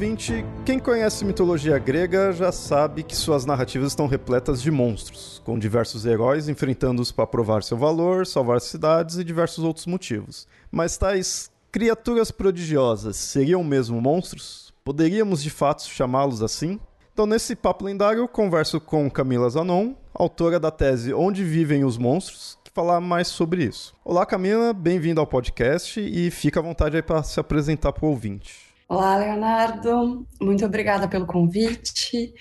ouvinte. Quem conhece mitologia grega já sabe que suas narrativas estão repletas de monstros, com diversos heróis enfrentando-os para provar seu valor, salvar cidades e diversos outros motivos. Mas tais criaturas prodigiosas seriam mesmo monstros? Poderíamos de fato chamá-los assim? Então, nesse papo lendário, converso com Camila Zanon, autora da tese Onde Vivem os Monstros, que falar mais sobre isso. Olá, Camila, bem-vinda ao podcast e fica à vontade aí para se apresentar para o ouvinte. Olá, Leonardo. Muito obrigada pelo convite.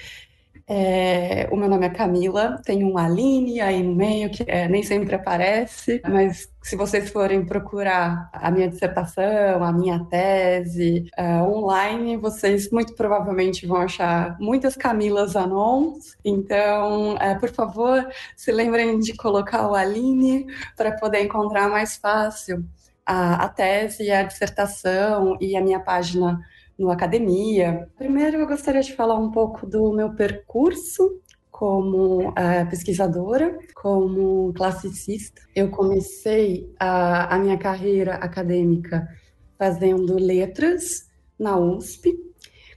É, o meu nome é Camila, tem um Aline aí no meio que é, nem sempre aparece, mas se vocês forem procurar a minha dissertação, a minha tese é, online, vocês muito provavelmente vão achar muitas Camilas Anons. Então, é, por favor, se lembrem de colocar o Aline para poder encontrar mais fácil a, a tese, a dissertação e a minha página no Academia. Primeiro, eu gostaria de falar um pouco do meu percurso como uh, pesquisadora, como classicista. Eu comecei a, a minha carreira acadêmica fazendo letras na USP,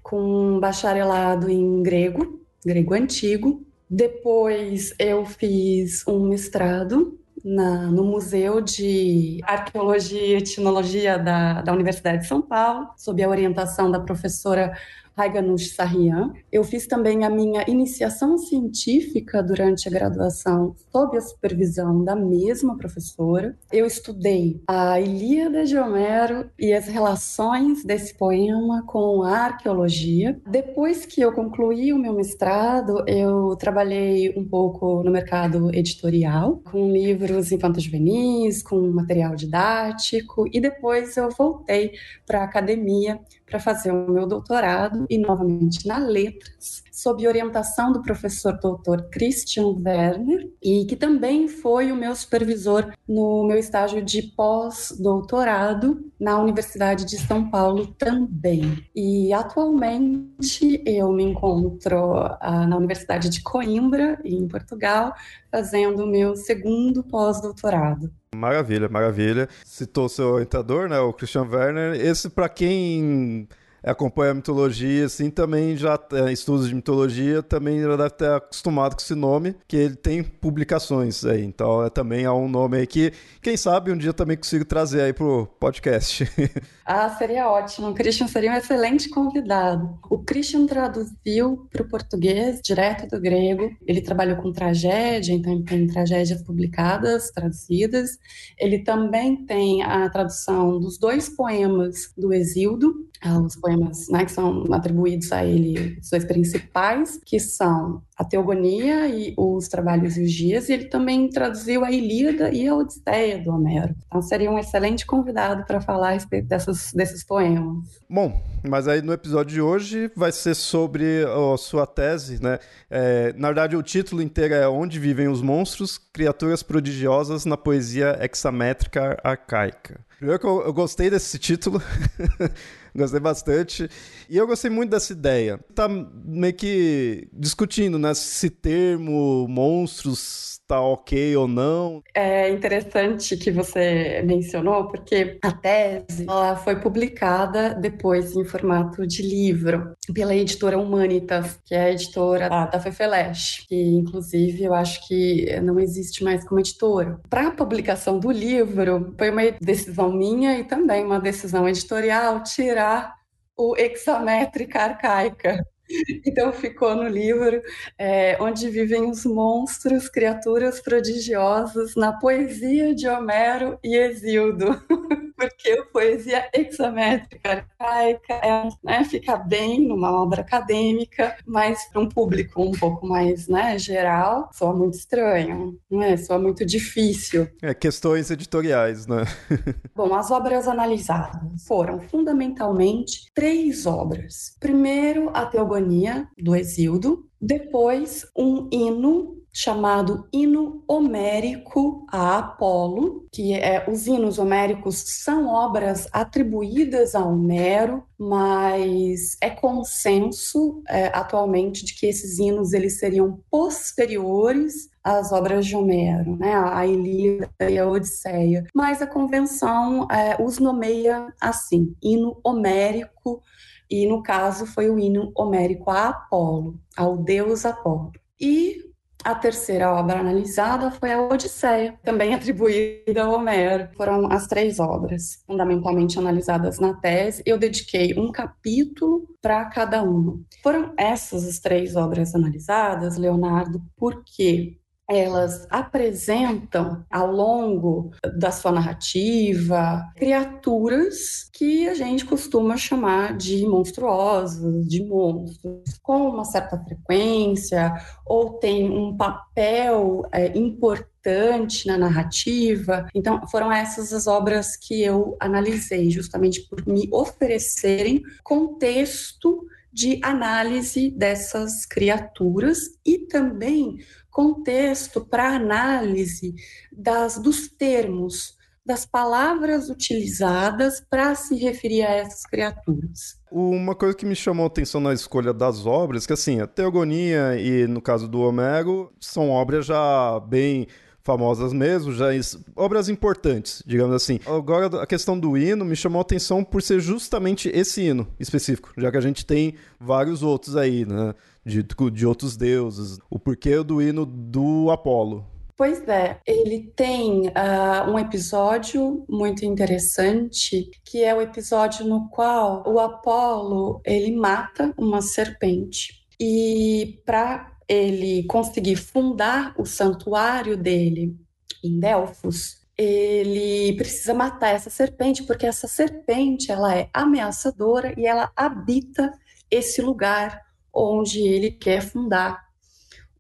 com um bacharelado em grego, grego antigo. Depois eu fiz um mestrado na, no Museu de Arqueologia e Etnologia da, da Universidade de São Paulo, sob a orientação da professora Raiganush Sarrian. Eu fiz também a minha iniciação científica durante a graduação sob a supervisão da mesma professora. Eu estudei a Ilíada de Homero e as relações desse poema com a arqueologia. Depois que eu concluí o meu mestrado, eu trabalhei um pouco no mercado editorial, com livros infanto-juvenis, com material didático, e depois eu voltei para a academia para fazer o meu doutorado e novamente na letras, sob orientação do professor doutor Christian Werner, e que também foi o meu supervisor no meu estágio de pós-doutorado na Universidade de São Paulo também. E atualmente eu me encontro ah, na Universidade de Coimbra, em Portugal, fazendo o meu segundo pós-doutorado. Maravilha, maravilha. Citou seu orientador, né, o Christian Werner. Esse, para quem acompanha a mitologia, assim, também já é, estudos de mitologia, também já deve ter acostumado com esse nome, que ele tem publicações aí. Então, é também é um nome aí que, quem sabe, um dia também consigo trazer aí pro podcast. ah, seria ótimo. O Christian seria um excelente convidado. O Christian traduziu para o português, direto do grego. Ele trabalhou com tragédia, então ele tem tragédias publicadas, traduzidas. Ele também tem a tradução dos dois poemas do Exildo, os poemas né, que são atribuídos a ele, os dois principais, que são a Teogonia e os Trabalhos e os Dias, e ele também traduziu a Ilíada e a Odisseia do Homero. Então seria um excelente convidado para falar a respeito dessas, desses poemas. Bom, mas aí no episódio de hoje vai ser sobre a sua tese, né? É, na verdade, o título inteiro é Onde Vivem os Monstros, Criaturas Prodigiosas na Poesia Hexamétrica Arcaica. Primeiro que eu, eu gostei desse título. gostei bastante. E eu gostei muito dessa ideia. Tá meio que discutindo, né? Se termo, monstros, tá ok ou não. É interessante que você mencionou, porque a tese ela foi publicada depois em formato de livro pela editora Humanitas, que é a editora da, da Fefeleche, que inclusive eu acho que não existe mais como editora. Para a publicação do livro, foi uma decisão minha e também uma decisão editorial tirar o hexamétrica arcaica Então ficou no livro é, onde vivem os monstros, criaturas prodigiosas na poesia de Homero e Exildo, porque poesia hexamétrica arcaica é, né, fica bem numa obra acadêmica, mas para um público um pouco mais né, geral, soa muito estranho, não é? Soa muito difícil. É, questões editoriais, né? Bom, as obras analisadas foram fundamentalmente três obras. Primeiro, a Teogonia, do Exildo, depois, um hino chamado Hino Homérico a Apolo, que é os hinos homéricos são obras atribuídas a Homero, mas é consenso é, atualmente de que esses hinos eles seriam posteriores às obras de Homero, né, a Ilíada e a Odisseia. Mas a convenção é, os nomeia assim, hino homérico e no caso foi o hino homérico a Apolo, ao deus Apolo. E a terceira obra analisada foi a Odisseia, também atribuída a Homero. Foram as três obras, fundamentalmente analisadas na tese. Eu dediquei um capítulo para cada uma. Foram essas as três obras analisadas, Leonardo, porque elas apresentam ao longo da sua narrativa criaturas que a gente costuma chamar de monstruosas, de monstros, com uma certa frequência ou tem um papel é, importante na narrativa. Então, foram essas as obras que eu analisei, justamente por me oferecerem contexto de análise dessas criaturas e também contexto para análise das, dos termos, das palavras utilizadas para se referir a essas criaturas. Uma coisa que me chamou a atenção na escolha das obras, que assim, a Teogonia e no caso do Homero são obras já bem famosas mesmo, já obras importantes, digamos assim. Agora a questão do hino me chamou a atenção por ser justamente esse hino específico, já que a gente tem vários outros aí, né? De, de outros deuses. O porquê do hino do Apolo. Pois é, ele tem uh, um episódio muito interessante, que é o episódio no qual o Apolo ele mata uma serpente e para ele conseguir fundar o santuário dele em Delfos, ele precisa matar essa serpente, porque essa serpente ela é ameaçadora e ela habita esse lugar onde ele quer fundar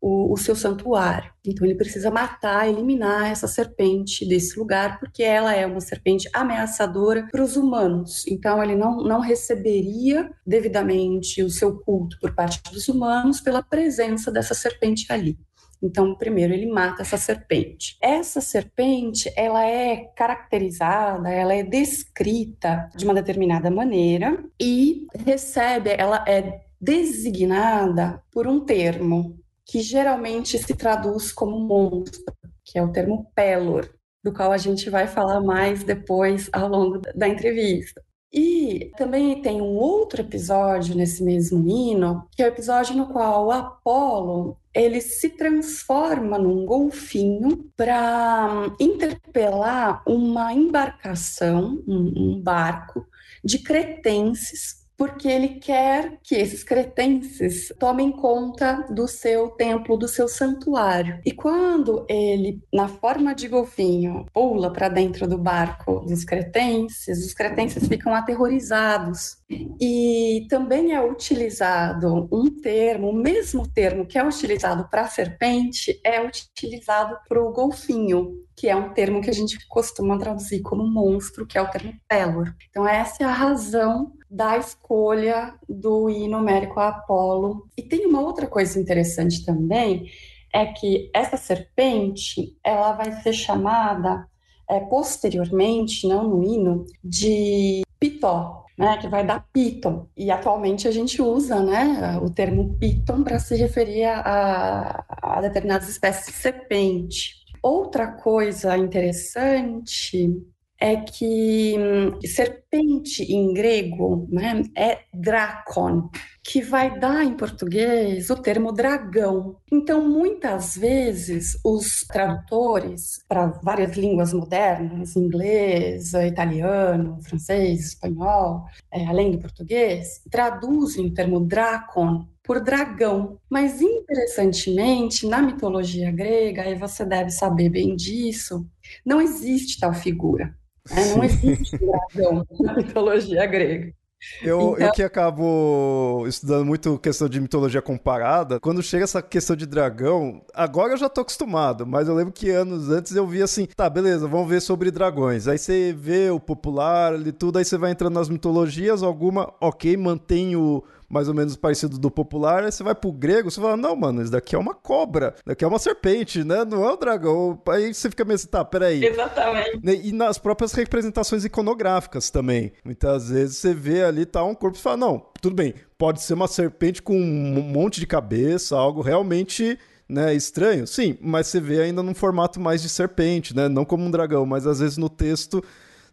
o, o, seu santuário. Então ele precisa matar, eliminar essa serpente desse lugar, porque ela é uma serpente ameaçadora para os humanos. Então ele não, não receberia devidamente o seu culto por parte dos humanos pela presença dessa serpente ali. Então, primeiro ele mata essa serpente. Essa serpente, ela é caracterizada, ela é descrita de uma determinada maneira e recebe, ela é designada por um termo que geralmente se traduz como monstro, que é o termo pelor, do qual a gente vai falar mais depois ao longo da entrevista. E também tem um outro episódio nesse mesmo hino, que é o episódio no qual o Apolo ele se transforma num golfinho para hum, interpelar uma embarcação, um, um barco de cretenses porque ele quer que esses cretenses tomem conta do seu templo, do seu santuário. E quando ele, na forma de golfinho, pula para dentro do barco dos cretenses, os cretenses ficam aterrorizados. E também é utilizado um termo, o mesmo termo que é utilizado para serpente, é utilizado para o golfinho, que é um termo que a gente costuma traduzir como monstro, que é o termo pelor. Então, essa é a razão da escolha do hino homérico a Apolo. E tem uma outra coisa interessante também, é que essa serpente, ela vai ser chamada é, posteriormente, não no hino, de Pitó, né, que vai dar Piton. E atualmente a gente usa né, o termo Piton para se referir a, a determinadas espécies de serpente. Outra coisa interessante é que hum, serpente em grego né, é drakon, que vai dar em português o termo dragão. Então, muitas vezes, os tradutores para várias línguas modernas, inglês, italiano, francês, espanhol, é, além do português, traduzem o termo dracon por dragão. Mas, interessantemente, na mitologia grega, e você deve saber bem disso, não existe tal figura Né? Não existe dragão na mitologia grega. Eu, então... eu que acabo estudando muito questão de mitologia comparada, quando chega essa questão de dragão, agora eu já tô acostumado, mas eu lembro que anos antes eu via assim, tá, beleza, vamos ver sobre dragões. Aí você vê o popular e tudo, aí você vai entrando nas mitologias, alguma, ok, mantém o, mais ou menos parecido do popular, aí você vai pro grego, você fala, não, mano, isso daqui é uma cobra, daqui é uma serpente, né? Não é um dragão. Aí você fica meio assim, tá, peraí. Exatamente. E nas próprias representações iconográficas também. Muitas vezes você vê ali, tá um corpo e fala, não, tudo bem, pode ser uma serpente com um monte de cabeça, algo realmente né, estranho, sim, mas você vê ainda num formato mais de serpente, né, não como um dragão, mas às vezes no texto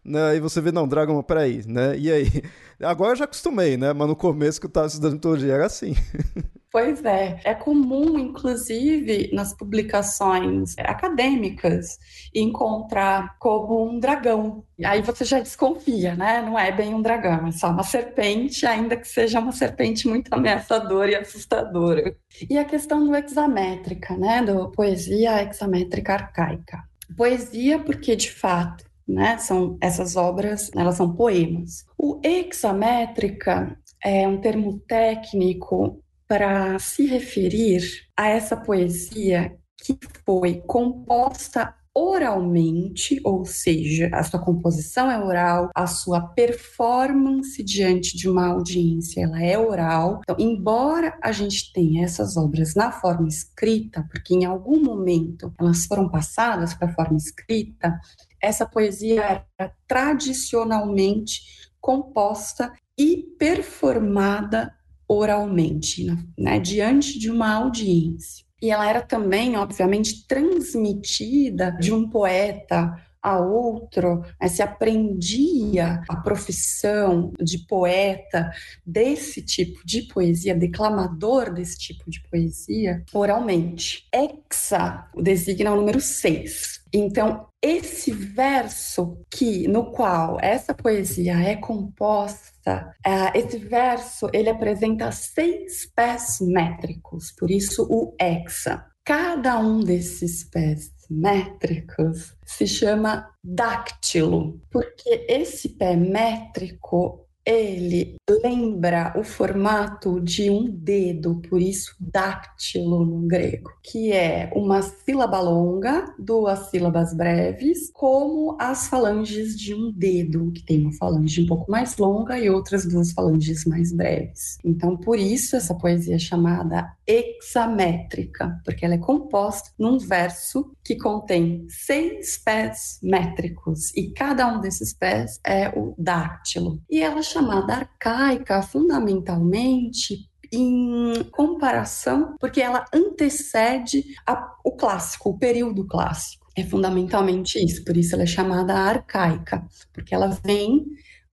né? E você vê, não, Dragon, peraí, né? E aí? Agora eu já acostumei, né? Mas no começo que eu estava estudando mitologia era assim. Pois é, é comum, inclusive, nas publicações acadêmicas, encontrar como um dragão. Aí você já desconfia, né? Não é bem um dragão, é só uma serpente, ainda que seja uma serpente muito ameaçadora e assustadora. E a questão do hexamétrica, né? Do poesia hexamétrica arcaica. Poesia, porque de fato né? São essas obras, elas são poemas. O hexamétrica é um termo técnico para se referir a essa poesia que foi composta oralmente, ou seja, a sua composição é oral, a sua performance diante de uma audiência, ela é oral. Então, embora a gente tenha essas obras na forma escrita, porque em algum momento elas foram passadas para a forma escrita, essa poesia era tradicionalmente composta e performada oralmente, né, diante de uma audiência. E ela era também, obviamente, transmitida de um poeta a outro, né, se aprendia a profissão de poeta desse tipo de poesia, declamador desse tipo de poesia, oralmente. Hexa designa o número 6. Então, esse verso que no qual essa poesia é composta, uh, esse verso ele apresenta seis pés métricos, por isso o hexa. Cada um desses pés métricos se chama dáctilo, porque esse pé métrico ele lembra o formato de um dedo, por isso dáctilo no grego, que é uma sílaba longa, duas sílabas breves, como as falanges de um dedo, que tem uma falange um pouco mais longa e outras duas falanges mais breves. Então, por isso essa poesia é chamada hexamétrica, porque ela é composta num verso que contém seis pés métricos e cada um desses pés é o dáctilo. E ela chamada arcaica fundamentalmente em comparação, porque ela antecede a, o clássico, o período clássico. É fundamentalmente isso, por isso ela é chamada arcaica, porque ela vem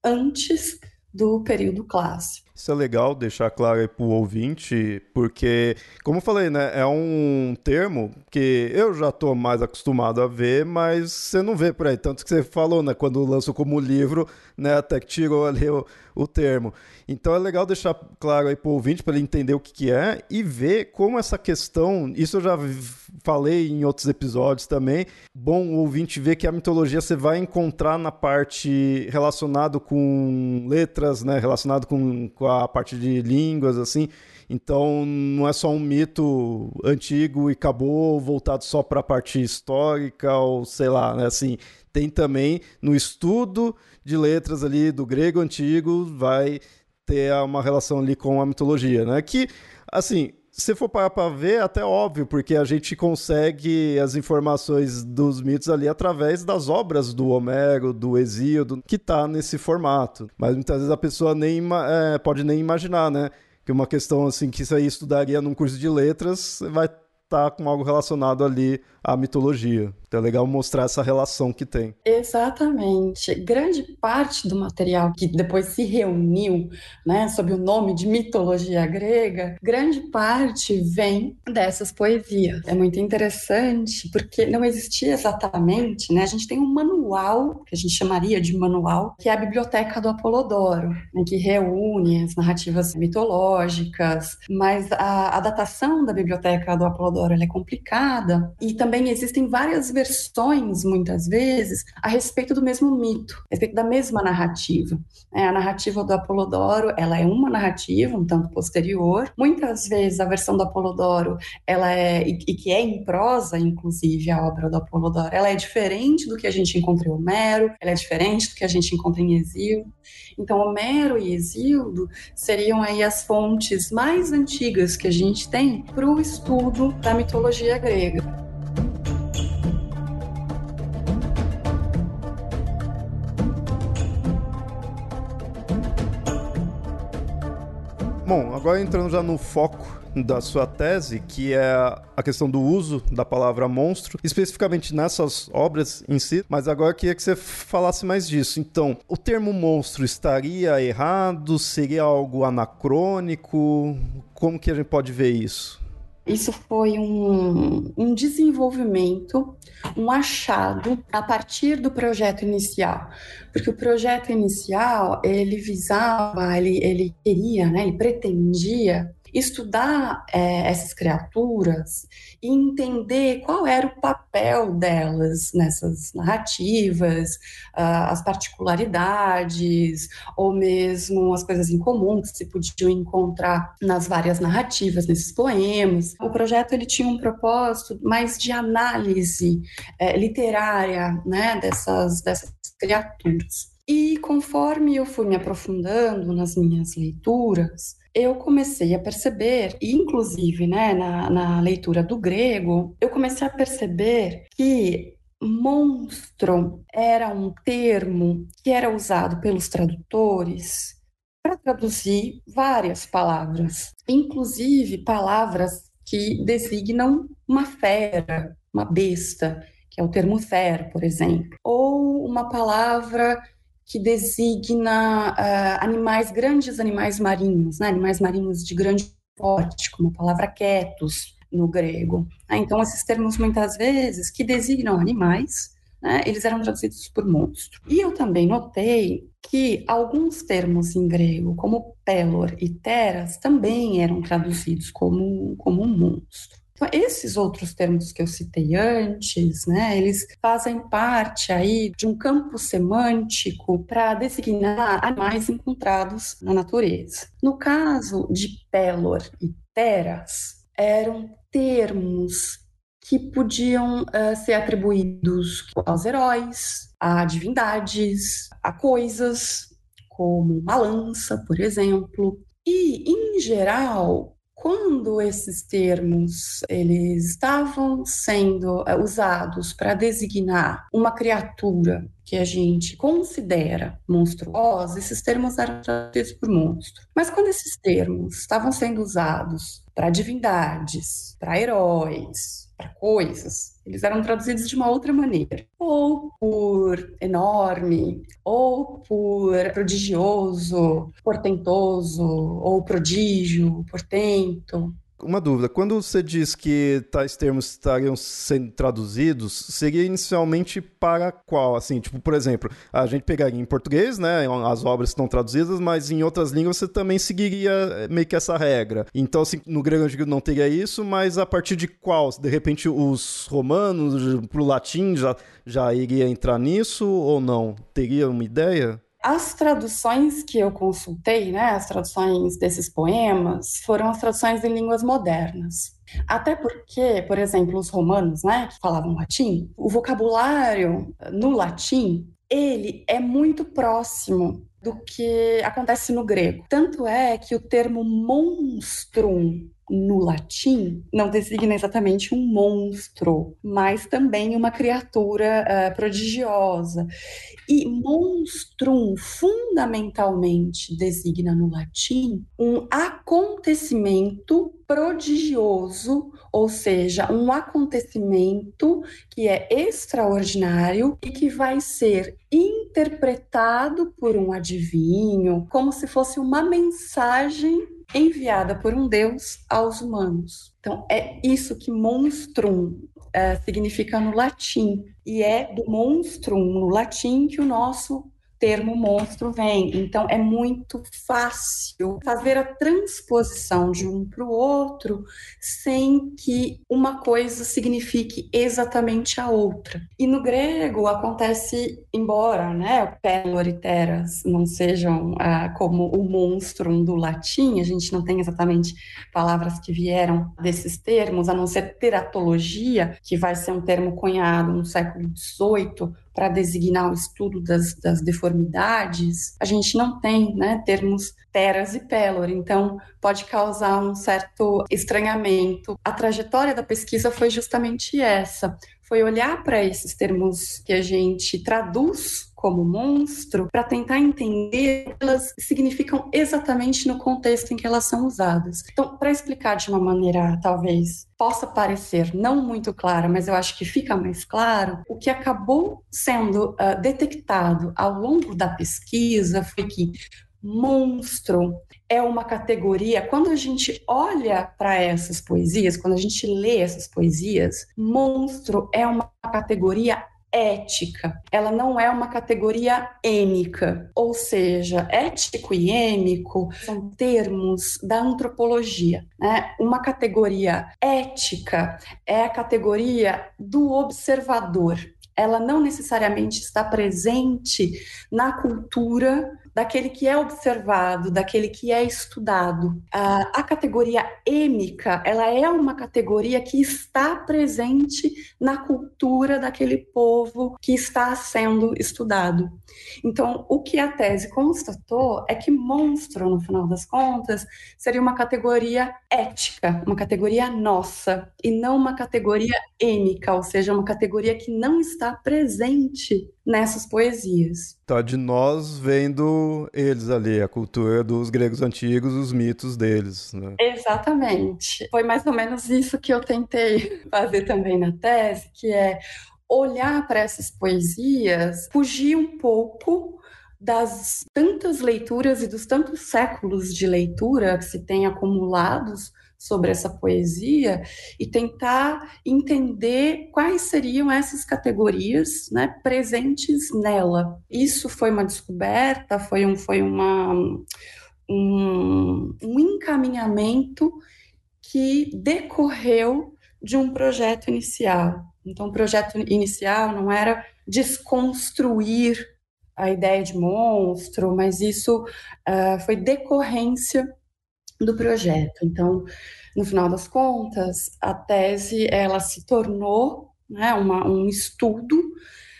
antes do período clássico. Isso é legal deixar claro aí pro ouvinte, porque, como eu falei, né, é um termo que eu já tô mais acostumado a ver, mas você não vê por aí. Tanto que você falou, né, quando lançou como livro, né, até que tirou ali o, o termo. Então é legal deixar claro aí pro ouvinte para ele entender o que, que é e ver como essa questão, isso eu já falei em outros episódios também. Bom o ouvinte ver que a mitologia você vai encontrar na parte relacionado com letras, né, relacionado com, com a parte de línguas, assim. Então não é só um mito antigo e acabou voltado só para a parte histórica ou sei lá, né? Assim, tem também no estudo de letras ali do grego antigo vai ter uma relação ali com a mitologia, né? Que assim, se for parar para ver, é até óbvio, porque a gente consegue as informações dos mitos ali através das obras do Homero, do Hesíodo, que tá nesse formato. Mas muitas vezes a pessoa nem é, pode nem imaginar, né? Que uma questão assim que aí estudaria num curso de letras vai tá com algo relacionado ali à mitologia. Então é legal mostrar essa relação que tem. Exatamente. Grande parte do material que depois se reuniu, né, sob o nome de mitologia grega, grande parte vem dessas poesias. É muito interessante porque não existia exatamente, né? A gente tem um manual que a gente chamaria de manual, que é a Biblioteca do Apolodoro, né, que reúne as narrativas mitológicas, mas a, a datação da Biblioteca do Apolodoro Apolodoro é complicada e também existem várias versões, muitas vezes, a respeito do mesmo mito, a respeito da mesma narrativa. É, a narrativa do Apolodoro, ela é uma narrativa, um tanto posterior. Muitas vezes a versão do Apolodoro, ela é e, que é em prosa, inclusive a obra do Apolodoro, ela é diferente do que a gente encontra em Homero, ela é diferente do que a gente encontra em Exílio. Então, Homero e Exildo seriam aí as fontes mais antigas que a gente tem para o estudo da mitologia grega. Bom, agora entrando já no foco da sua tese, que é a questão do uso da palavra monstro, especificamente nessas obras em si, mas agora eu queria que você falasse mais disso. Então, o termo monstro estaria errado? Seria algo anacrônico? Como que a gente pode ver isso? Isso foi um, um desenvolvimento, um achado a partir do projeto inicial, porque o projeto inicial ele visava, ele, ele queria, né, ele pretendia estudar é, essas criaturas e entender qual era o papel delas nessas narrativas, uh, as particularidades, ou mesmo as coisas em comum que se podiam encontrar nas várias narrativas, nesses poemas. O projeto ele tinha um propósito mais de análise é, literária né, dessas, dessas criaturas. E conforme eu fui me aprofundando nas minhas leituras, eu comecei a perceber, inclusive né, na, na leitura do grego, eu comecei a perceber que monstro era um termo que era usado pelos tradutores para traduzir várias palavras, inclusive palavras que designam uma fera, uma besta, que é o termo fer, por exemplo, ou uma palavra que designa uh, animais, grandes animais marinhos, né? animais marinhos de grande porte, como a palavra quietos no grego. Né? Então, esses termos, muitas vezes, que designam animais, né? eles eram traduzidos por monstro. E eu também notei que alguns termos em grego, como pelor e teras, também eram traduzidos como, como um monstro. Então, esses outros termos que eu citei antes, né, eles fazem parte aí de um campo semântico para designar animais encontrados na natureza. No caso de Pelor e Teras, eram termos que podiam uh, ser atribuídos aos heróis, a divindades, a coisas, como uma lança, por exemplo. E, em geral, quando esses termos eles estavam sendo eh, usados para designar uma criatura que a gente considera monstruosa, esses termos eram traduzidos por monstro. Mas quando esses termos estavam sendo usados para divindades, para heróis, para coisas, eles eram traduzidos de uma outra maneira, ou por enorme, ou por prodigioso, portentoso, ou prodígio, portento. Uma dúvida, quando você diz que tais termos estariam sendo traduzidos, seria inicialmente para qual? Assim, tipo, por exemplo, a gente pegaria em português, né, as obras estão traduzidas, mas em outras línguas você também seguiria eh, meio que essa regra. Então, assim, no grego antigo não teria isso, mas a partir de qual? De repente os romanos, pro latim, já, já iria entrar nisso ou não? Teria uma ideia? As traduções que eu consultei, né, as traduções desses poemas, foram as traduções em línguas modernas. Até porque, por exemplo, os romanos, né, que falavam latim, o vocabulário no latim, ele é muito próximo do que acontece no grego. Tanto é que o termo monstrum no latim não designa exatamente um monstro, mas também uma criatura uh, prodigiosa. E monstrum fundamentalmente designa no latim um acontecimento prodigioso, ou seja, um acontecimento que é extraordinário e que vai ser interpretado por um adivinho como se fosse uma mensagem enviada por um Deus aos humanos. Então, é isso que monstrum é, significa no latim. E é do monstrum, no latim, que o nosso termo monstro vem. Então, é muito fácil fazer a transposição de um para o outro sem que uma coisa signifique exatamente a outra. E no grego acontece, embora né, pelor e teras não sejam ah, como o monstro do latim, a gente não tem exatamente palavras que vieram desses termos, a não ser teratologia, que vai ser um termo cunhado no século XVIII para designar o estudo das, das, deformidades, a gente não tem né, termos teras e pelor, então pode causar um certo estranhamento. A trajetória da pesquisa foi justamente essa, foi olhar para esses termos que a gente traduz como monstro para tentar entender elas significam exatamente no contexto em que elas são usadas. Então, para explicar de uma maneira talvez possa parecer não muito clara, mas eu acho que fica mais claro, o que acabou sendo uh, detectado ao longo da pesquisa foi que monstro é uma categoria. Quando a gente olha para essas poesias, quando a gente lê essas poesias, monstro é uma categoria ética, ela não é uma categoria êmica, ou seja, ético e êmico são termos da antropologia. Né? Uma categoria ética é a categoria do observador, ela não necessariamente está presente na cultura daquele que é observado, daquele que é estudado. A, a categoria êmica, ela é uma categoria que está presente na cultura daquele povo que está sendo estudado. Então, o que a tese constatou é que monstro, no final das contas, seria uma categoria ética, uma categoria nossa, e não uma categoria êmica, ou seja, uma categoria que não está presente nessas poesias. Tá de nós vendo eles ali, a cultura dos gregos antigos, os mitos deles, né? Exatamente. Foi mais ou menos isso que eu tentei fazer também na tese, que é olhar para essas poesias, fugir um pouco das tantas leituras e dos tantos séculos de leitura que se tem acumulados sobre essa poesia e tentar entender quais seriam essas categorias né, presentes nela. Isso foi uma descoberta, foi, um, foi uma, um, um encaminhamento que decorreu de um projeto inicial. Então, o projeto inicial não era desconstruir a ideia de monstro, mas isso uh, foi decorrência do projeto. Então, no final das contas, a tese ela se tornou né, uma, um estudo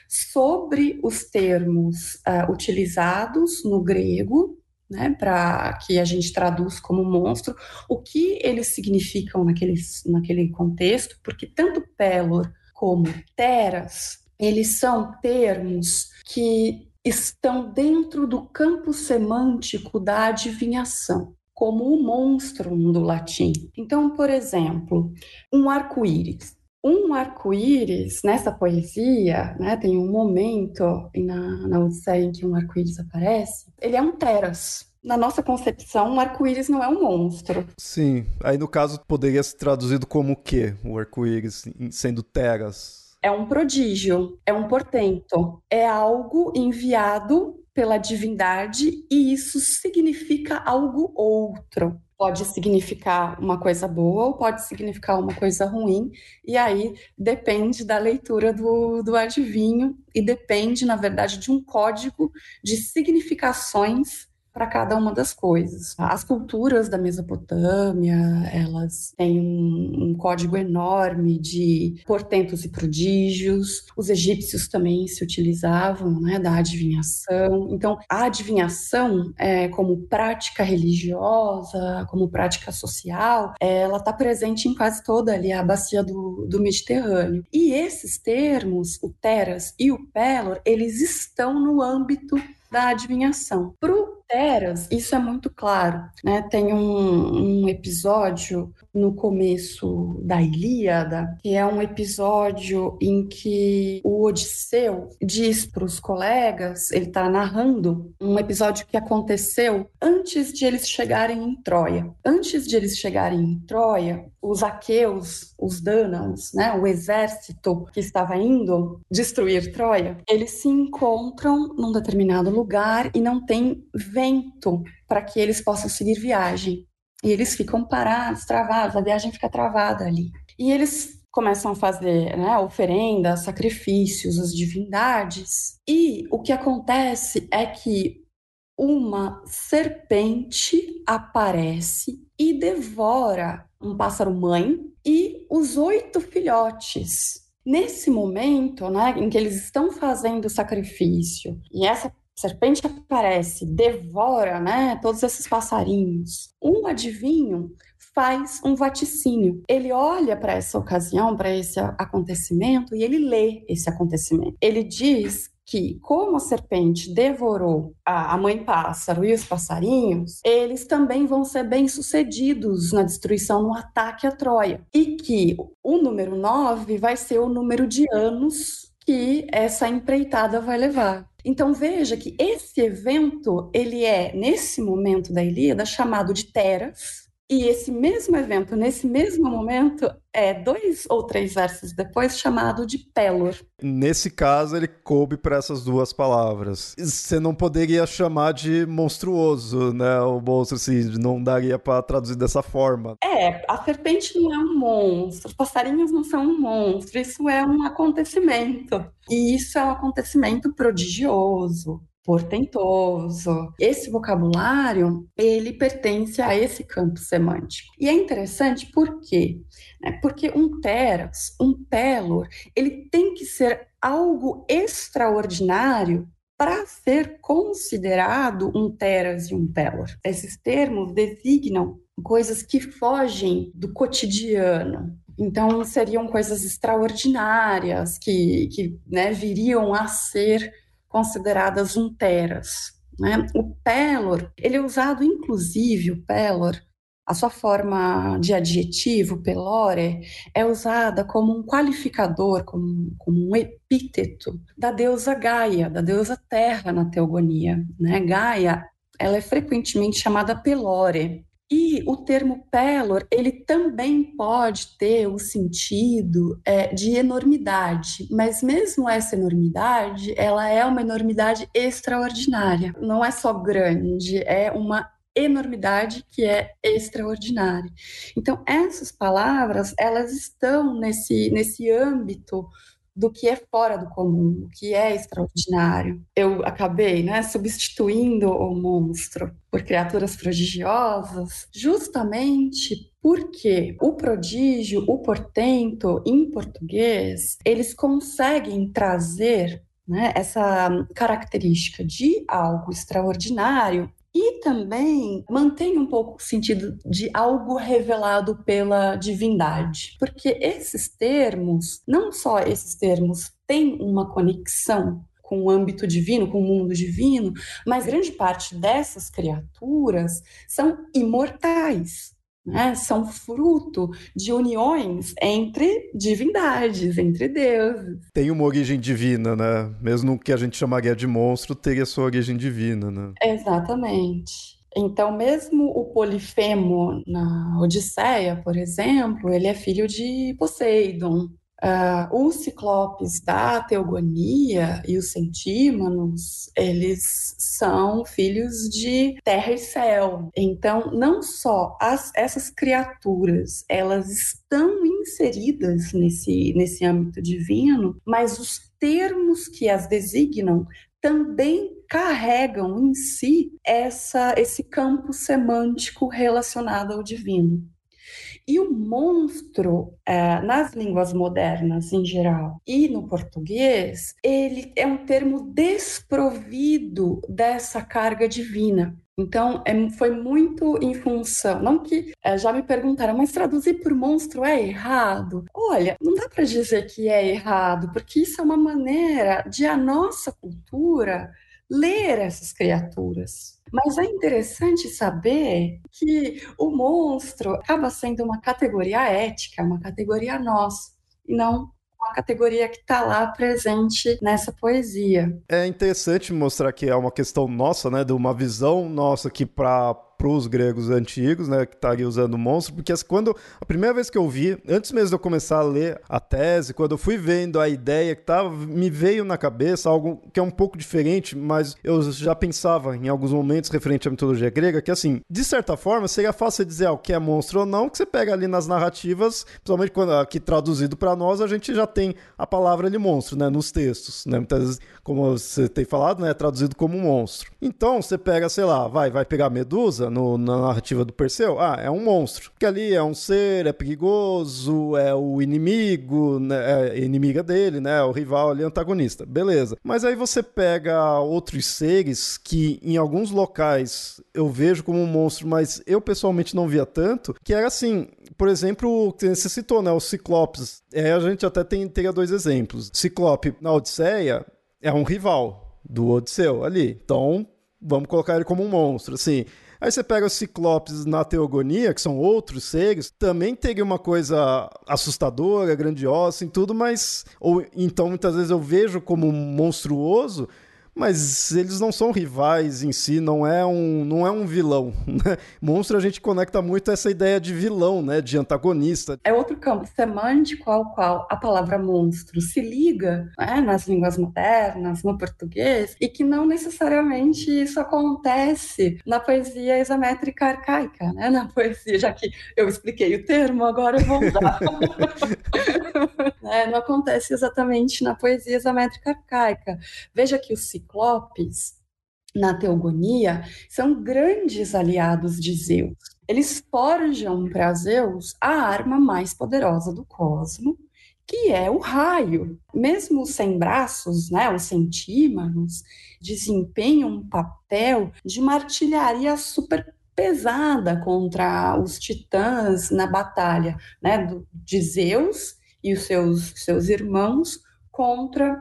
sobre os termos uh, utilizados no grego, né, para que a gente traduz como monstro, o que eles significam naquele, naquele contexto, porque tanto pelor como teras, eles são termos que estão dentro do campo semântico da adivinhação como o monstro do latim. Então, por exemplo, um arco-íris. Um arco-íris, nessa poesia, né, tem um momento na, na Odisseia em que um arco-íris aparece, ele é um teras, na nossa concepção, um arco-íris não é um monstro. Sim. Aí, no caso, poderia ser traduzido como o quê? O arco-íris sendo teras? É um prodígio, é um portento, é algo enviado pela divindade e isso significa algo outro. Pode significar uma coisa boa ou pode significar uma coisa ruim, e aí depende da leitura do, do adivinho e depende, na verdade, de um código de significações para cada uma das coisas. As culturas da Mesopotâmia, elas têm um, um, código enorme de portentos e prodígios. Os egípcios também se utilizavam né, da adivinhação. Então, a adivinhação, é, como prática religiosa, como prática social, ela está presente em quase toda ali a bacia do, do Mediterrâneo. E esses termos, o Teras e o Pelor, eles estão no âmbito da adivinhação. Para o Isso é muito claro. Né? Tem um, um episódio no começo da Ilíada, que é um episódio em que o Odisseu diz para os colegas, ele está narrando um episódio que aconteceu antes de eles chegarem em Troia. Antes de eles chegarem em Troia, os aqueus, os dânaos, né, o exército que estava indo destruir Troia, eles se encontram num determinado lugar e não tem vento para que eles possam seguir viagem. E eles ficam parados, travados, a viagem fica travada ali. E eles começam a fazer né, oferendas, sacrifícios, as divindades. E o que acontece é que uma serpente aparece e devora um pássaro mãe e os oito filhotes. Nesse momento, né, em que eles estão fazendo o sacrifício, e essa serpente aparece, devora, né, todos esses passarinhos. Um adivinho faz um vaticínio. Ele olha para essa ocasião, para esse acontecimento e ele lê esse acontecimento. Ele diz que, como a serpente devorou a, mãe pássaro e os passarinhos, eles também vão ser bem-sucedidos na destruição, no ataque a Troia. E que o número 9 vai ser o número de anos que essa empreitada vai levar. Então veja que esse evento, ele é, nesse momento da Ilíada, chamado de Teras, e esse mesmo evento, nesse mesmo momento, é dois ou três versos depois, chamado de Pelor. Nesse caso, ele coube para essas duas palavras. Você não poderia chamar de monstruoso, né? O monstro, assim, não daria para traduzir dessa forma. É, a serpente não é um monstro, os passarinhos não são um monstro, isso é um acontecimento. E isso é um acontecimento prodigioso portentoso. Esse vocabulário, ele pertence a esse campo semântico. E é interessante por quê? Né? Porque um teras, um pelor, ele tem que ser algo extraordinário para ser considerado um teras e um pelor. Esses termos designam coisas que fogem do cotidiano, então, seriam coisas extraordinárias que, que né, viriam a ser consideradas unteras. Né? O pelor, ele é usado inclusive, o pelor, a sua forma de adjetivo, pelore, é usada como um qualificador, como, como um epíteto da deusa Gaia, da deusa Terra na teogonia. Né? Gaia ela é frequentemente chamada pelore, e o termo pelor, ele também pode ter o sentido é, de enormidade, mas mesmo essa enormidade, ela é uma enormidade extraordinária. Não é só grande, é uma enormidade que é extraordinária. Então, essas palavras, elas estão nesse, nesse âmbito do que é fora do comum, o que é extraordinário. Eu acabei né, substituindo o monstro por criaturas prodigiosas, justamente porque o prodígio, o portento, em português, eles conseguem trazer né, essa característica de algo extraordinário e também mantém um pouco o sentido de algo revelado pela divindade, porque esses termos, não só esses termos, têm uma conexão com o âmbito divino, com o mundo divino, mas grande parte dessas criaturas são imortais né, são fruto de uniões entre divindades, entre deuses. Tem uma origem divina, né? Mesmo que a gente chamaria de monstro, teria sua origem divina, né? Exatamente. Então, mesmo o Polifemo na Odisseia, por exemplo, ele é filho de Poseidon, Uh, os ciclopes da teogonia e os centímanos, eles são filhos de terra e céu. Então, não só as, essas criaturas, elas estão inseridas nesse, nesse âmbito divino, mas os termos que as designam também carregam em si essa, esse campo semântico relacionado ao divino. E o monstro, é, nas línguas modernas em geral e no português, ele é um termo desprovido dessa carga divina. Então, é, foi muito em função. Não que é, já me perguntaram, mas traduzir por monstro é errado? Olha, não dá para dizer que é errado, porque isso é uma maneira de a nossa cultura ler essas criaturas. Mas é interessante saber que o monstro acaba sendo uma categoria ética, uma categoria nossa, e não uma categoria que está lá presente nessa poesia. É interessante mostrar que é uma questão nossa, né, de uma visão nossa que para para os gregos antigos, né, que estaria usando o monstro, porque quando a primeira vez que eu vi, antes mesmo de eu começar a ler a tese, quando eu fui vendo a ideia que tava, me veio na cabeça algo que é um pouco diferente, mas eu já pensava em alguns momentos referente à mitologia grega, que assim, de certa forma, seria fácil dizer o que é monstro ou não, que você pega ali nas narrativas, principalmente quando aqui traduzido para nós, a gente já tem a palavra de monstro, né, nos textos, né, muitas vezes, como você tem falado, né, é traduzido como monstro. Então, você pega, sei lá, vai, vai pegar Medusa, no, na narrativa do Perseu? Ah, é um monstro. Que ali é um ser, é perigoso, é o inimigo, né, é inimiga dele, né? O rival ali, antagonista. Beleza. Mas aí você pega outros seres que em alguns locais eu vejo como um monstro, mas eu pessoalmente não via tanto, que era assim, por exemplo, você citou, né? O Ciclopes. É, a gente até tem, teria dois exemplos. Ciclope na Odisseia é um rival do Odisseu ali. Então, vamos colocar ele como um monstro, assim. Aí você pega os ciclopes na teogonia, que são outros seres, também teria uma coisa assustadora, grandiosa e tudo, mas. Ou então muitas vezes eu vejo como monstruoso, mas eles não são rivais em si, não é um, não é um vilão. Né? Monstro a gente conecta muito a essa ideia de vilão, né? de antagonista. É outro campo semântico ao qual a palavra monstro se liga né? nas línguas modernas, no português, e que não necessariamente isso acontece na poesia isométrica arcaica, né? na poesia, já que eu expliquei o termo, agora eu vou usar. é, não acontece exatamente na poesia isométrica arcaica. Veja que o ciclopes, na teogonia, são grandes aliados de Zeus. Eles forjam para Zeus a arma mais poderosa do cosmo, que é o raio. Mesmo sem braços, né, os centímanos, desempenham um papel de uma artilharia super pesada contra os titãs na batalha né, de Zeus e os seus, seus irmãos contra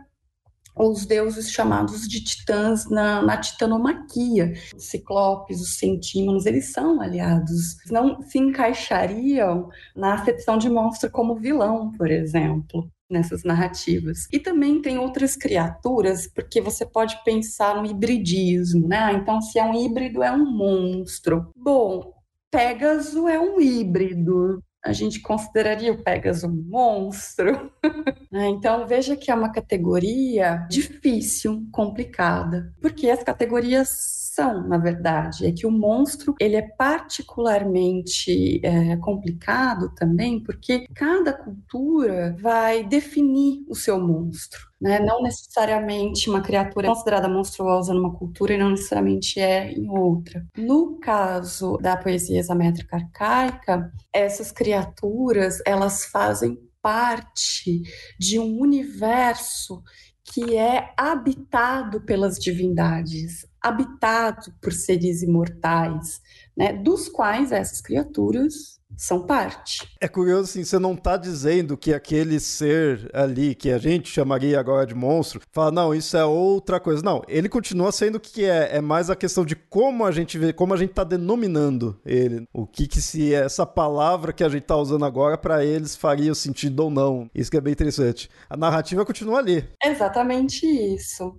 os deuses chamados de titãs na, na titanomaquia. Os ciclopes, os centímonos, eles são aliados. Não se encaixariam na acepção de monstro como vilão, por exemplo nessas narrativas. E também tem outras criaturas, porque você pode pensar no hibridismo, né? Então, se é um híbrido, é um monstro. Bom, Pégaso é um híbrido, a gente consideraria o Pegasus um monstro. Né? então veja que é uma categoria difícil, complicada, porque as categorias na verdade, é que o monstro ele é particularmente é, complicado também, porque cada cultura vai definir o seu monstro. Né? Não necessariamente uma criatura é considerada monstruosa numa cultura e não necessariamente é em outra. No caso da poesia examétrica arcaica, essas criaturas elas fazem parte de um universo que é habitado pelas divindades, habitado por seres imortais, né, dos quais essas criaturas são parte. É curioso assim, você não está dizendo que aquele ser ali, que a gente chamaria agora de monstro, fala, não, isso é outra coisa. Não, ele continua sendo o que é. É mais a questão de como a gente vê, como a gente está denominando ele. O que que se essa palavra que a gente está usando agora para eles faria sentido ou não. Isso que é bem interessante. A narrativa continua ali. Exatamente isso.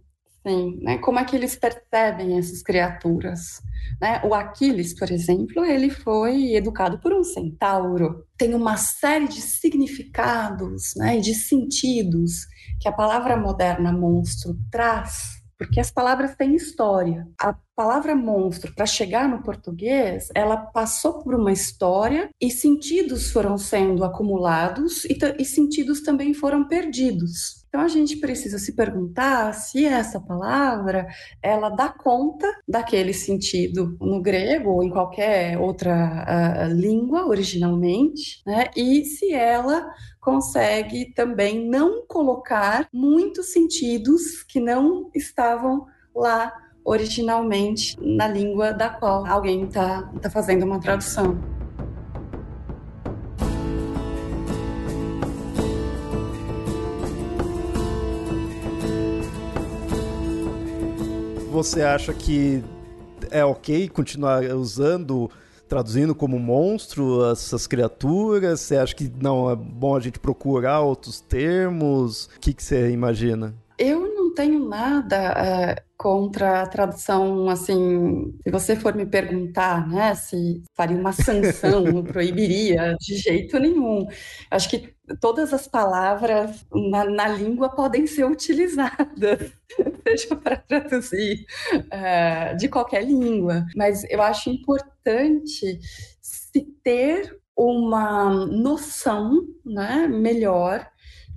Né? Como é que eles percebem essas criaturas? Né? O Aquiles, por exemplo, ele foi educado por um centauro. Tem uma série de significados né, de sentidos que a palavra moderna monstro traz porque as palavras têm história. A palavra monstro, para chegar no português, ela passou por uma história e sentidos foram sendo acumulados e, e sentidos também foram perdidos. Então a gente precisa se perguntar se essa palavra ela dá conta daquele sentido no grego ou em qualquer outra uh, língua originalmente, né? E se ela consegue também não colocar muitos sentidos que não estavam lá originalmente na língua da qual alguém está tá fazendo uma tradução. você acha que é ok continuar usando traduzindo como monstro essas criaturas? Você acha que não é bom a gente procurar outros termos? O que, que você imagina? Eu não tenho nada é, contra a tradução, assim, se você for me perguntar, né, se faria uma sanção, proibiria, de jeito nenhum. Acho que todas as palavras na, na língua podem ser utilizadas, seja para traduzir é, de qualquer língua, mas eu acho importante se ter uma noção né, melhor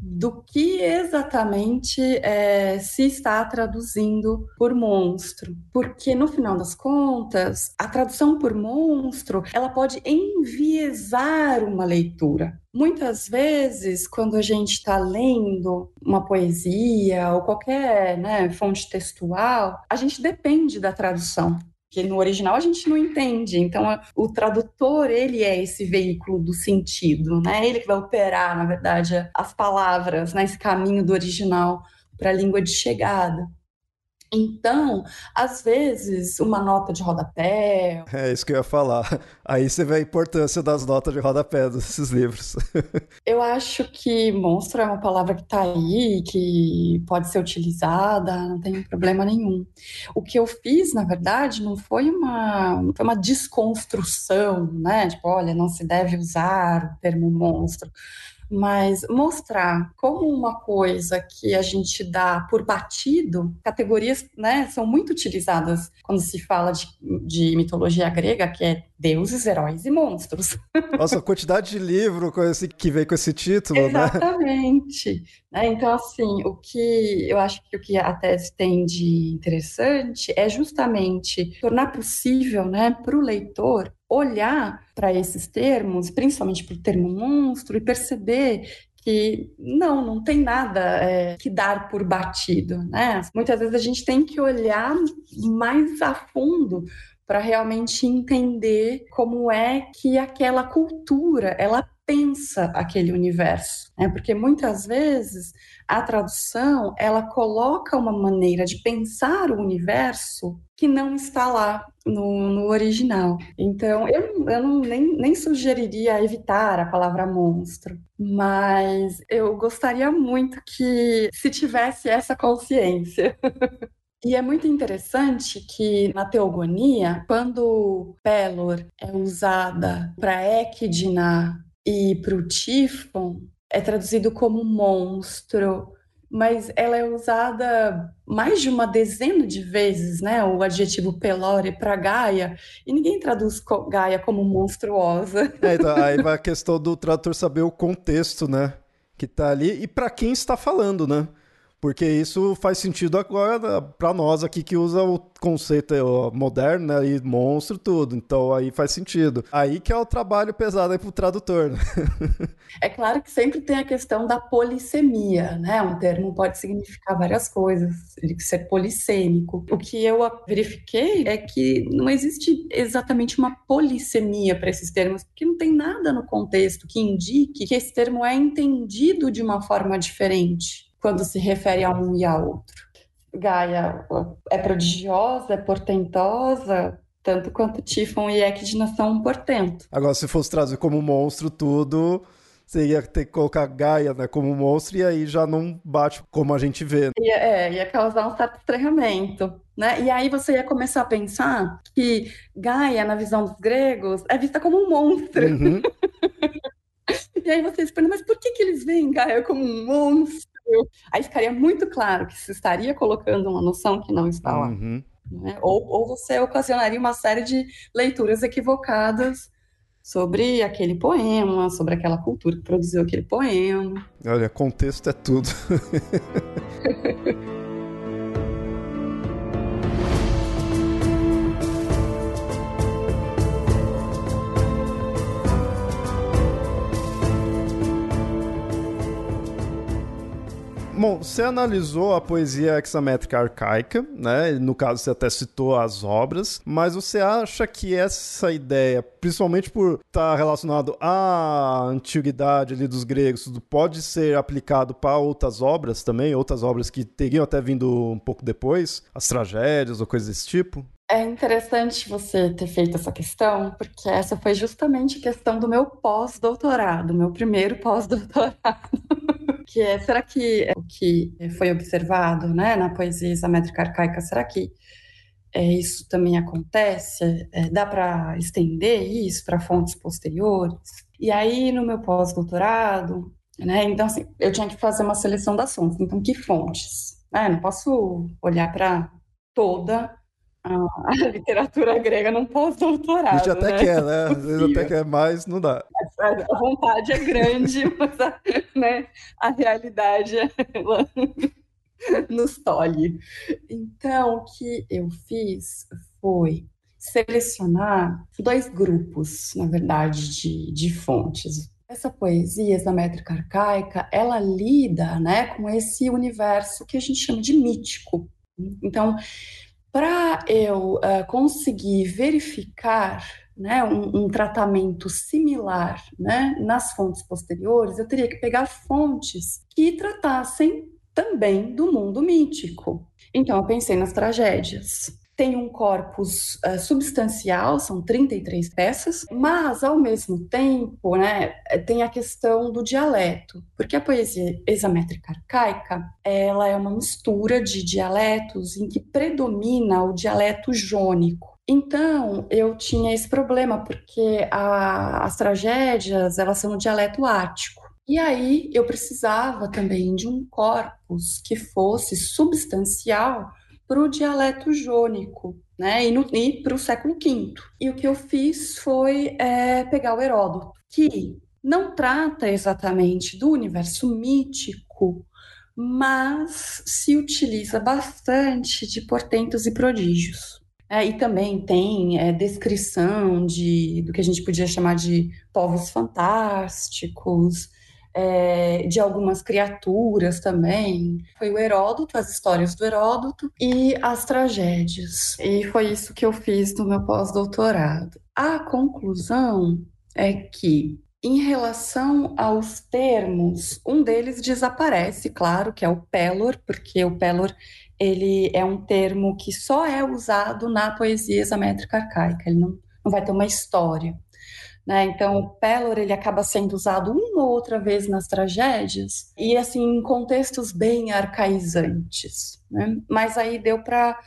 do que exatamente é, se está traduzindo por monstro, porque no final das contas a tradução por monstro ela pode enviesar uma leitura. Muitas vezes, quando a gente está lendo uma poesia ou qualquer né, fonte textual, a gente depende da tradução que no original a gente não entende. Então, o tradutor, ele é esse veículo do sentido, né? Ele que vai operar, na verdade, as palavras né? caminho do original para a língua de chegada. Então, às vezes, uma nota de rodapé. É isso que eu ia falar. Aí você vê a importância das notas de rodapé desses livros. eu acho que monstro é uma palavra que está aí, que pode ser utilizada, não tem problema nenhum. O que eu fiz, na verdade, não foi uma, foi uma desconstrução, né? Tipo, olha, não se deve usar o termo monstro mas mostrar como uma coisa que a gente dá por batido, categorias né, são muito utilizadas quando se fala de, de mitologia grega, que é deuses, heróis e monstros. Nossa, a quantidade de livro que vem com esse título, né? Exatamente. né? Então, assim, o que eu acho que o que a tese tem de interessante é justamente tornar possível né, para o leitor olhar para esses termos, principalmente para o termo monstro, e perceber que não, não tem nada é, que dar por batido, né? Muitas vezes a gente tem que olhar mais a fundo para realmente entender como é que aquela cultura ela pensa aquele universo, né? Porque muitas vezes a tradução ela coloca uma maneira de pensar o universo que não está lá no, no original. Então eu, eu não, nem, nem sugeriria evitar a palavra monstro, mas eu gostaria muito que se tivesse essa consciência. E é muito interessante que na teogonia, quando Pelor é usada para Equidna e para o Tifon, é traduzido como monstro, mas ela é usada mais de uma dezena de vezes, né? O adjetivo pelore para Gaia, e ninguém traduz Gaia como monstruosa. É, então, aí vai a questão do tradutor saber o contexto, né? Que tá ali e para quem está falando, né? Porque isso faz sentido agora para nós aqui que usa o conceito moderno né, e monstro tudo. Então aí faz sentido. Aí que é o trabalho pesado aí pro tradutor. Né? É claro que sempre tem a questão da polissemia, né? Um termo pode significar várias coisas, ele ser polissêmico. O que eu verifiquei é que não existe exatamente uma polissemia para esses termos, porque não tem nada no contexto que indique que esse termo é entendido de uma forma diferente quando se refere a um e a outro. Gaia é prodigiosa, é portentosa, tanto quanto Tifon e Ecdna são um portento. Agora, se fosse trazer como monstro tudo, você ia ter que colocar Gaia né, como monstro e aí já não bate como a gente vê. Ia, é, ia causar um certo estranhamento. Né? E aí você ia começar a pensar que Gaia, na visão dos gregos, é vista como um monstro. Uhum. e aí você se pergunta, mas por que, que eles veem Gaia como um monstro? Aí ficaria muito claro que se estaria colocando uma noção que não está lá. Uhum. Né? Ou, ou você ocasionaria uma série de leituras equivocadas sobre aquele poema, sobre aquela cultura que produziu aquele poema. Olha, contexto é tudo. Bom, você analisou a poesia hexamétrica arcaica, né? No caso, você até citou as obras, mas você acha que essa ideia, principalmente por estar relacionado à antiguidade ali dos gregos, pode ser aplicado para outras obras também, outras obras que teriam até vindo um pouco depois, as tragédias ou coisas desse tipo? É interessante você ter feito essa questão, porque essa foi justamente a questão do meu pós-doutorado, meu primeiro pós-doutorado. que é, será que o que foi observado né, na poesia isométrica arcaica, será que é, isso também acontece? É, dá para estender isso para fontes posteriores? E aí, no meu pós-doutorado, né, então, assim, eu tinha que fazer uma seleção das fontes. Então, que fontes? É, não posso olhar para toda a, a, literatura grega num pós-doutorado. A gente até né? quer, né? Às vezes até quer mais, não dá. A vontade é grande, mas a, né, a realidade ela nos tolhe. Então, o que eu fiz foi selecionar dois grupos, na verdade, de, de fontes. Essa poesia essa métrica arcaica, ela lida né, com esse universo que a gente chama de mítico. Então, para eu uh, conseguir verificar né, um, um, tratamento similar né, nas fontes posteriores, eu teria que pegar fontes que tratassem também do mundo mítico. Então, eu pensei nas tragédias tem um corpus uh, substancial, são 33 peças, mas ao mesmo tempo, né, tem a questão do dialeto, porque a poesia hexamétrica arcaica, ela é uma mistura de dialetos em que predomina o dialeto jônico. Então, eu tinha esse problema, porque a, as tragédias, elas são no dialeto ático. E aí, eu precisava também de um corpus que fosse substancial para o dialeto jônico, né? E, e para o século V. E o que eu fiz foi é, pegar o Heródoto, que não trata exatamente do universo mítico, mas se utiliza bastante de portentos e prodígios. É, e também tem é, descrição de, do que a gente podia chamar de povos fantásticos, é, de algumas criaturas também. Foi o Heródoto, as histórias do Heródoto e as tragédias. E foi isso que eu fiz no meu pós-doutorado. A conclusão é que em relação aos termos, um deles desaparece, claro, que é o pelor, porque o pelor ele é um termo que só é usado na poesia examétrica arcaica, ele não, não vai ter uma história. Né? Então, o Pelor ele acaba sendo usado uma ou outra vez nas tragédias e assim em contextos bem arcaizantes. Né? Mas aí deu para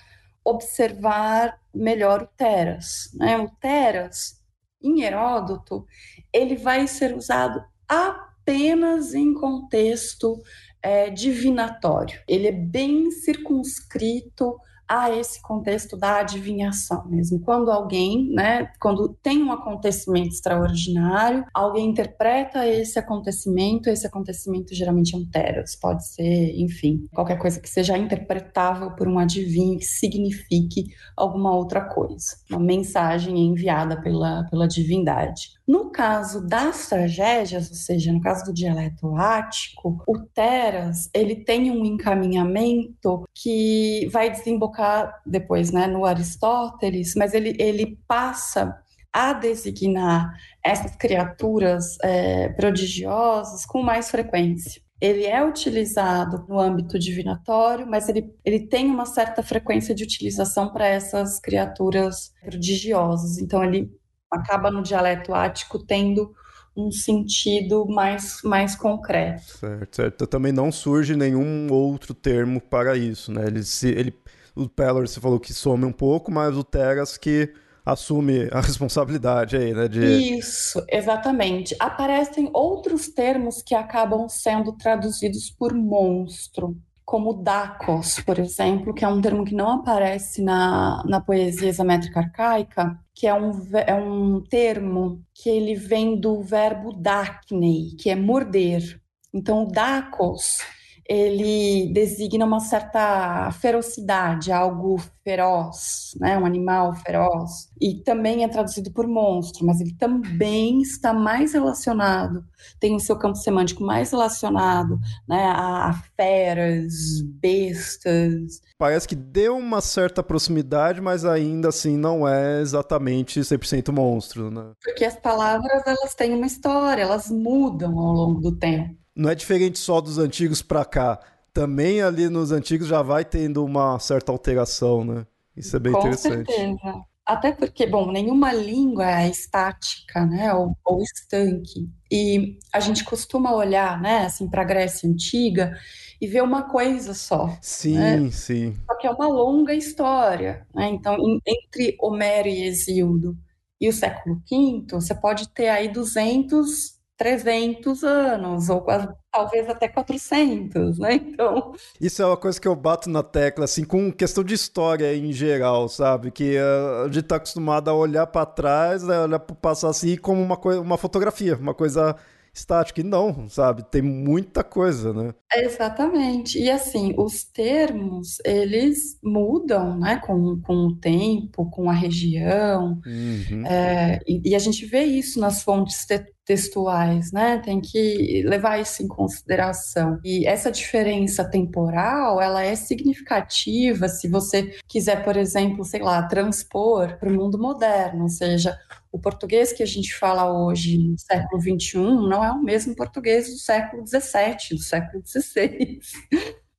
observar melhor o Teras. Né? O Teras, em Heródoto, ele vai ser usado apenas em contexto é, divinatório. Ele é bem circunscrito a esse contexto da adivinhação mesmo. Quando alguém, né, quando tem um acontecimento extraordinário, alguém interpreta esse acontecimento, esse acontecimento geralmente é um teros, pode ser, enfim, qualquer coisa que seja interpretável por um adivinho que signifique alguma outra coisa, uma mensagem enviada pela, pela divindade. No caso das tragédias, ou seja, no caso do dialeto ático, o teras, ele tem um encaminhamento que vai desembocar depois, né, no Aristóteles, mas ele, ele passa a designar essas criaturas é, prodigiosas com mais frequência. Ele é utilizado no âmbito divinatório, mas ele, ele tem uma certa frequência de utilização para essas criaturas prodigiosas. Então, ele acaba no dialeto ático tendo um sentido mais, mais concreto. Certo, certo. Também não surge nenhum outro termo para isso, né? Ele, se, ele, o Pelor, você falou que some um pouco, mas o Teras que assume a responsabilidade aí, né? De... Isso, exatamente. Aparecem outros termos que acabam sendo traduzidos por monstro como Dacos, por exemplo, que é um termo que não aparece na, na poesia examétrica arcaica, que é um, é um termo que ele vem do verbo dacnei, que é morder. Então, Dacos ele designa uma certa ferocidade, algo feroz, né? um animal feroz. E também é traduzido por monstro, mas ele também está mais relacionado, tem o seu campo semântico mais relacionado né? a, a feras, bestas. Parece que deu uma certa proximidade, mas ainda assim não é exatamente 100% monstro. Né? Porque as palavras elas têm uma história, elas mudam ao longo do tempo não é diferente só dos antigos para cá. Também ali nos antigos já vai tendo uma certa alteração, né? Isso é bem Com interessante. certeza. Até porque, bom, nenhuma língua é estática, né, ou, ou estanque. E a gente costuma olhar, né, assim, para a Grécia Antiga e ver uma coisa só. Sim, né? sim. Só que é uma longa história, né? Então, em, entre Homero e Hesíodo e o século V, você pode ter aí 200 300 anos, ou quase, talvez até 400, né? Então. Isso é uma coisa que eu bato na tecla, assim, com questão de história em geral, sabe? Que uh, a gente tá acostumado a olhar para trás, né? olhar para o passado assim, como uma, coisa, uma fotografia, uma coisa estática. E não, sabe? Tem muita coisa, né? Exatamente. E assim, os termos, eles mudam, né? Com, com o tempo, com a região. Uhum. É, e, e, a gente vê isso nas fontes te textuais, né? Tem que levar isso em consideração. E essa diferença temporal, ela é significativa se você quiser, por exemplo, sei lá, transpor para o mundo moderno, ou seja, o português que a gente fala hoje no século XXI não é o mesmo português do século XVII, do século XVI.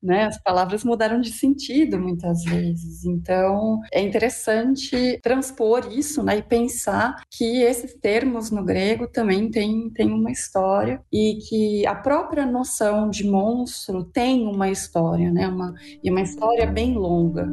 Né? As palavras mudaram de sentido muitas vezes. Então, é interessante transpor isso né? e pensar que esses termos no grego também têm, têm uma história e que a própria noção de monstro tem uma história, né? uma, e uma história bem longa.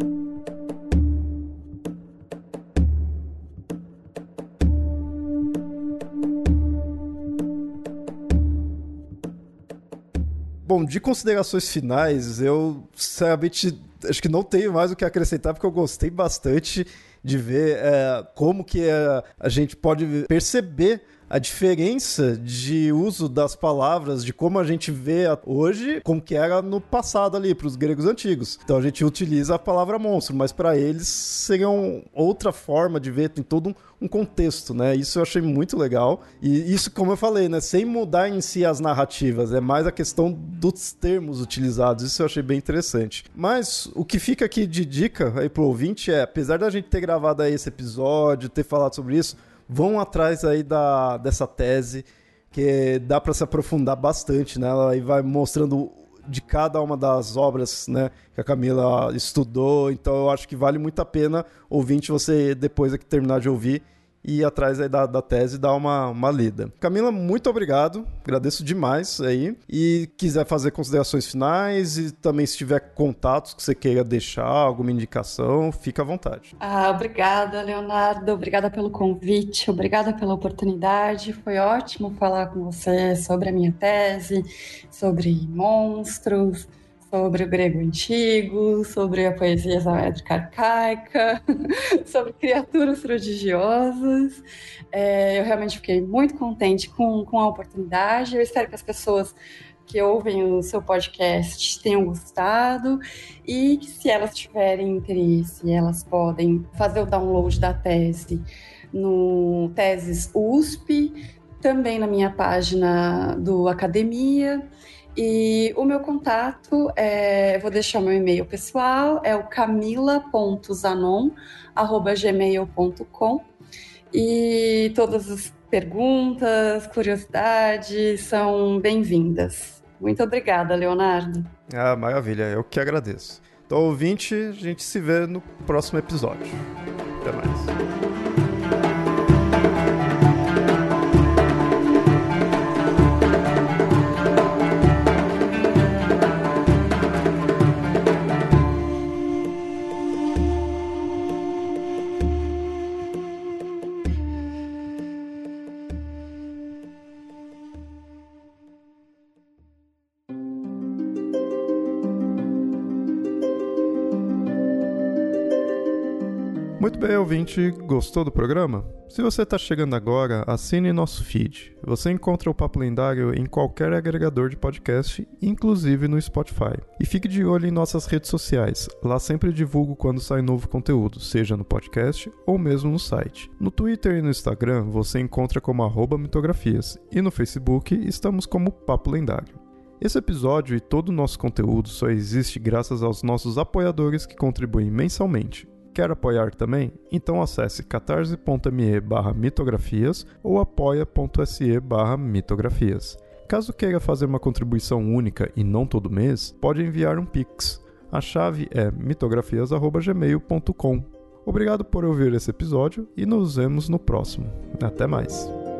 Bom, de considerações finais, eu sinceramente acho que não tenho mais o que acrescentar, porque eu gostei bastante de ver é, como que é, a gente pode perceber a diferença de uso das palavras, de como a gente vê hoje, como que era no passado ali, para os gregos antigos. Então a gente utiliza a palavra monstro, mas para eles seria outra forma de ver, tem todo um, um, contexto, né? Isso eu achei muito legal. E isso, como eu falei, né? Sem mudar em si as narrativas, é mais a questão dos termos utilizados. Isso eu achei bem interessante. Mas o que fica aqui de dica aí pro ouvinte é, apesar da gente ter gravado aí esse episódio, ter falado sobre isso, vão atrás aí da, dessa tese, que dá para se aprofundar bastante nela e vai mostrando de cada uma das obras né, que a Camila estudou. Então eu acho que vale muito a pena, ouvinte, você depois que terminar de ouvir, e atrás aí da, da tese dar uma, uma lida. Camila, muito obrigado, agradeço demais aí. E quiser fazer considerações finais e também se tiver contatos que você queira deixar, alguma indicação, fica à vontade. Ah, obrigada, Leonardo, obrigada pelo convite, obrigada pela oportunidade. Foi ótimo falar com você sobre a minha tese, sobre monstros sobre o grego antigo, sobre a poesia examétrica arcaica, sobre criaturas prodigiosas. É, eu realmente fiquei muito contente com, com a oportunidade. Eu espero que as pessoas que ouvem o seu podcast tenham gostado e que, se elas tiverem interesse, elas podem fazer o download da tese no Teses USP, também na minha página do Academia e o meu contato, é, vou deixar meu e-mail pessoal, é o camila.zanon.gmail.com e todas as perguntas, curiosidades são bem-vindas. Muito obrigada, Leonardo. Ah, maravilha, eu que agradeço. Então, ouvinte, a gente se vê no próximo episódio. Até mais. Ouvinte, gostou do programa? Se você está chegando agora, assine nosso feed. Você encontra o Papo Lendário em qualquer agregador de podcast, inclusive no Spotify. E fique de olho em nossas redes sociais. Lá sempre divulgo quando sai novo conteúdo, seja no podcast ou mesmo no site. No Twitter e no Instagram você encontra como mitografias e no Facebook estamos como Papo Lendário. Esse episódio e todo o nosso conteúdo só existe graças aos nossos apoiadores que contribuem mensalmente. Quer apoiar também? Então acesse catarse.me mitografias ou apoia.se mitografias. Caso queira fazer uma contribuição única e não todo mês, pode enviar um Pix. A chave é mitografias.gmail.com. Obrigado por ouvir esse episódio e nos vemos no próximo. Até mais.